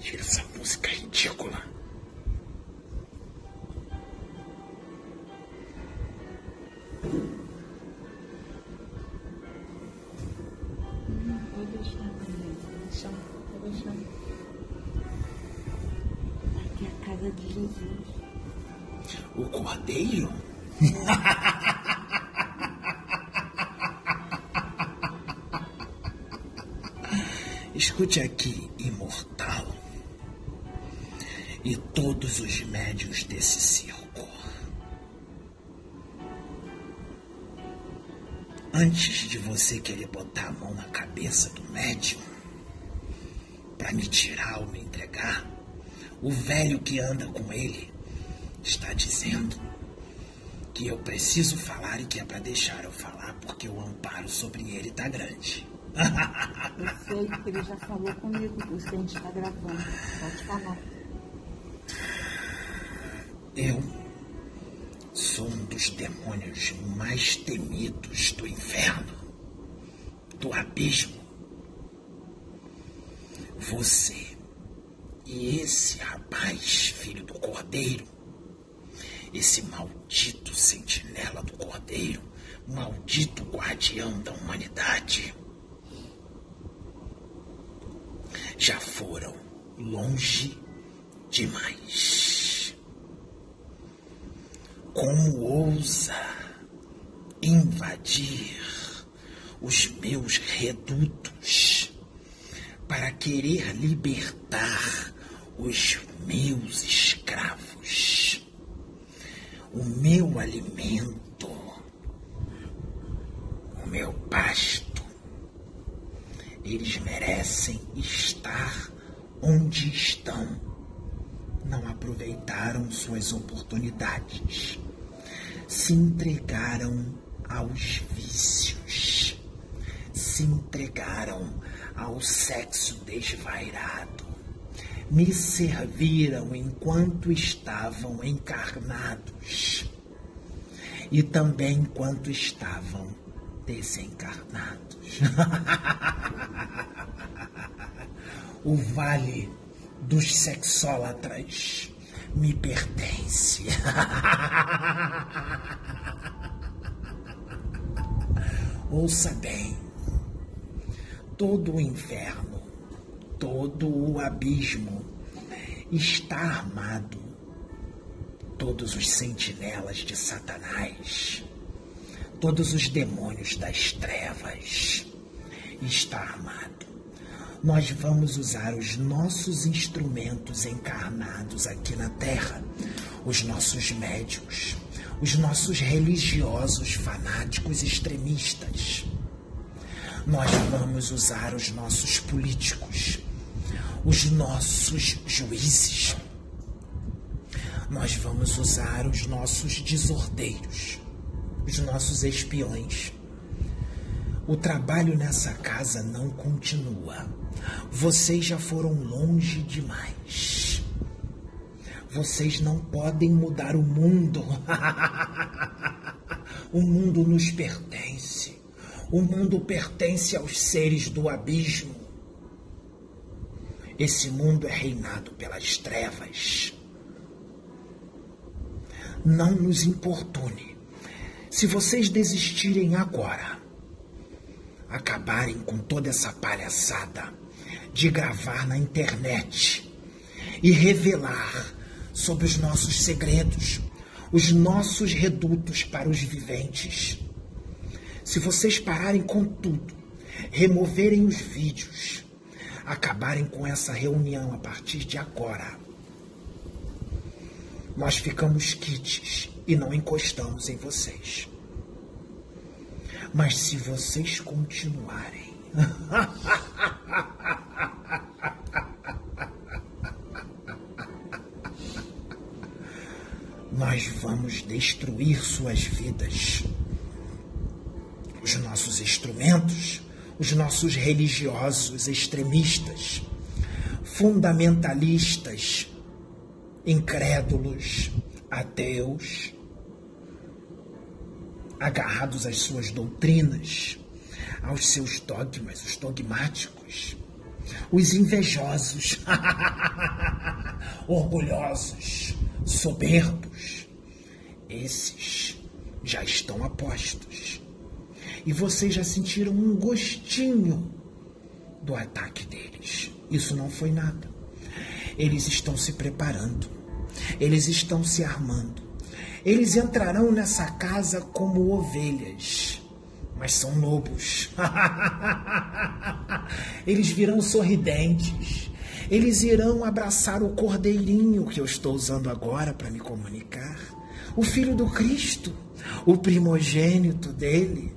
Tira essa música ridícula. Vou deixar, vou deixar, vou deixar. Aqui é a casa de Jesus. O cordeiro? Escute aqui, imortal. E todos os médios desse circo. Antes de você querer botar a mão na cabeça do médium para me tirar ou me entregar, o velho que anda com ele está dizendo que eu preciso falar e que é para deixar eu falar porque o amparo sobre ele tá grande. Eu sei que ele já falou comigo, por isso que a gente está gravando. Pode falar. Eu sou um dos demônios mais temidos do inferno, do abismo. Você e esse rapaz, filho do cordeiro, esse maldito sentinela do cordeiro, maldito guardião da humanidade, já foram longe demais. Como ousa invadir os meus redutos para querer libertar os meus escravos, o meu alimento, o meu pasto? Eles merecem estar onde estão. Não aproveitaram suas oportunidades. Se entregaram aos vícios. Se entregaram ao sexo desvairado. Me serviram enquanto estavam encarnados e também enquanto estavam desencarnados. o vale dos sexólatras me pertence. Ouça bem, todo o inferno, todo o abismo está armado. Todos os sentinelas de Satanás, todos os demônios das trevas, está armado. Nós vamos usar os nossos instrumentos encarnados aqui na Terra, os nossos médios, os nossos religiosos fanáticos extremistas. Nós vamos usar os nossos políticos, os nossos juízes. Nós vamos usar os nossos desordeiros, os nossos espiões. O trabalho nessa casa não continua. Vocês já foram longe demais. Vocês não podem mudar o mundo. o mundo nos pertence. O mundo pertence aos seres do abismo. Esse mundo é reinado pelas trevas. Não nos importune. Se vocês desistirem agora, acabarem com toda essa palhaçada de gravar na internet e revelar sobre os nossos segredos, os nossos redutos para os viventes. Se vocês pararem com tudo, removerem os vídeos, acabarem com essa reunião a partir de agora, nós ficamos quites e não encostamos em vocês. Mas se vocês continuarem. nós vamos destruir suas vidas. Os nossos instrumentos, os nossos religiosos extremistas, fundamentalistas, incrédulos, ateus, agarrados às suas doutrinas, aos seus dogmas, os dogmáticos, os invejosos, orgulhosos, soberbos, esses já estão apostos. E vocês já sentiram um gostinho do ataque deles. Isso não foi nada. Eles estão se preparando. Eles estão se armando. Eles entrarão nessa casa como ovelhas, mas são lobos. Eles virão sorridentes. Eles irão abraçar o cordeirinho que eu estou usando agora para me comunicar. O filho do Cristo, o primogênito dele,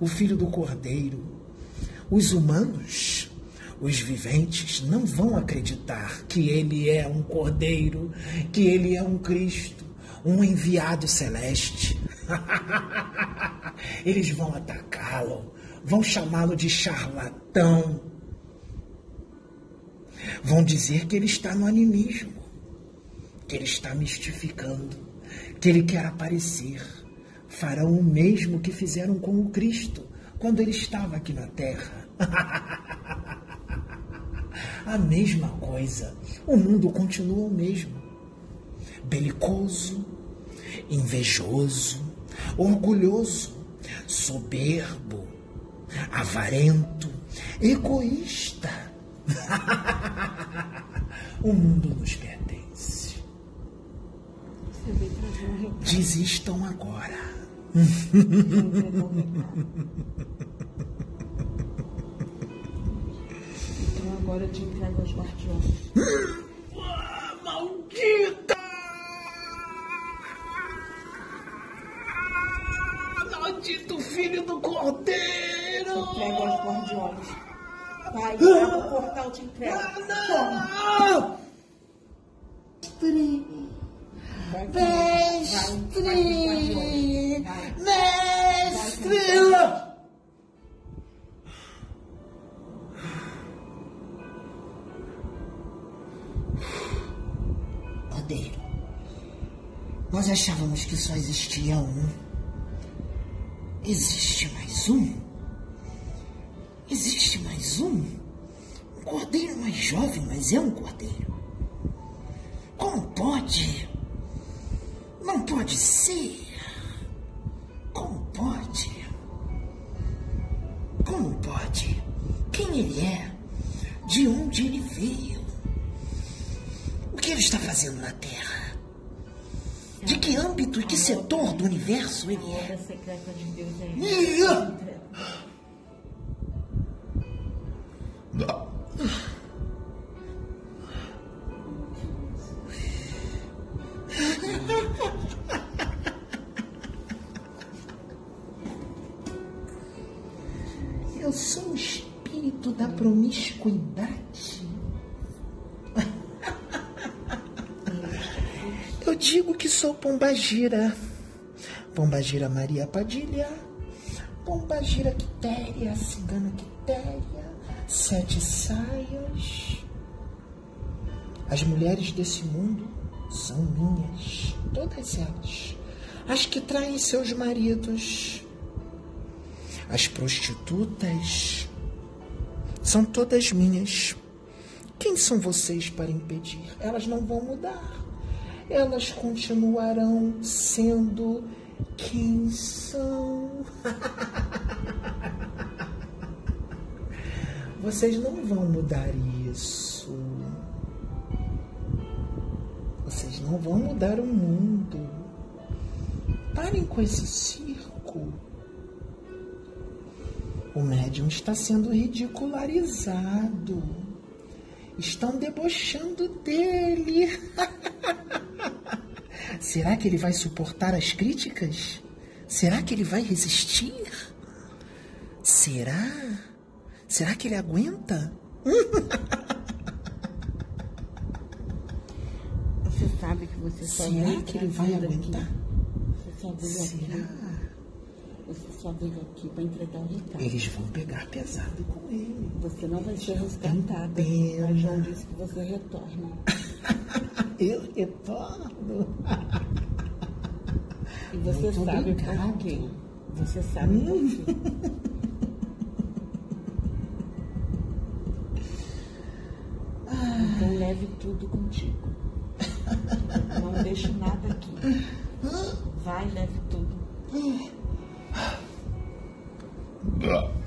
o filho do cordeiro. Os humanos, os viventes, não vão acreditar que ele é um cordeiro, que ele é um Cristo, um enviado celeste. Eles vão atacá-lo, vão chamá-lo de charlatão, vão dizer que ele está no animismo, que ele está mistificando, que ele quer aparecer. Farão o mesmo que fizeram com o Cristo quando ele estava aqui na terra. A mesma coisa. O mundo continua o mesmo. Belicoso, invejoso, orgulhoso, soberbo, avarento, egoísta. o mundo nos pertence. Desistam agora. Então agora eu te entrego aos guardiões. Vai, abre o portal, te entrego. Toma. Mestre! vai. Mestre! Cordeiro, nós achávamos que só existia um. Existe mais um? Existe mais um? Um cordeiro mais jovem, mas é um cordeiro. Como pode? Não pode ser. Como pode? Como pode? Quem ele é? De onde ele veio? O que ele está fazendo na Terra? De que âmbito e que setor do universo ele é? Eu sou o espírito da promiscuidade. Eu digo que sou Pombagira. Pombagira Maria Padilha. Pombagira Quitéria, Cigana Quitéria. Sete saias. As mulheres desse mundo são minhas. Todas elas. As que traem seus maridos. As prostitutas são todas minhas. Quem são vocês para impedir? Elas não vão mudar. Elas continuarão sendo quem são. Vocês não vão mudar isso. Vocês não vão mudar o mundo. Parem com esse circo. O médium está sendo ridicularizado. Estão debochando dele. Será que ele vai suportar as críticas? Será que ele vai resistir? Será? Será que ele aguenta? Você sabe que você só Será que ele vai aguentar? Aqui. Você. Será? Você só veio aqui para entregar o recado. Eles vão pegar pesado com ele. Você não vai ser resgatada. pena. Mas João disse que você retorna. Eu retorno. E você Muito sabe obrigado. por quê. Você sabe por quê. leve tudo contigo. Não deixe nada aqui. Vai, leve tudo. 对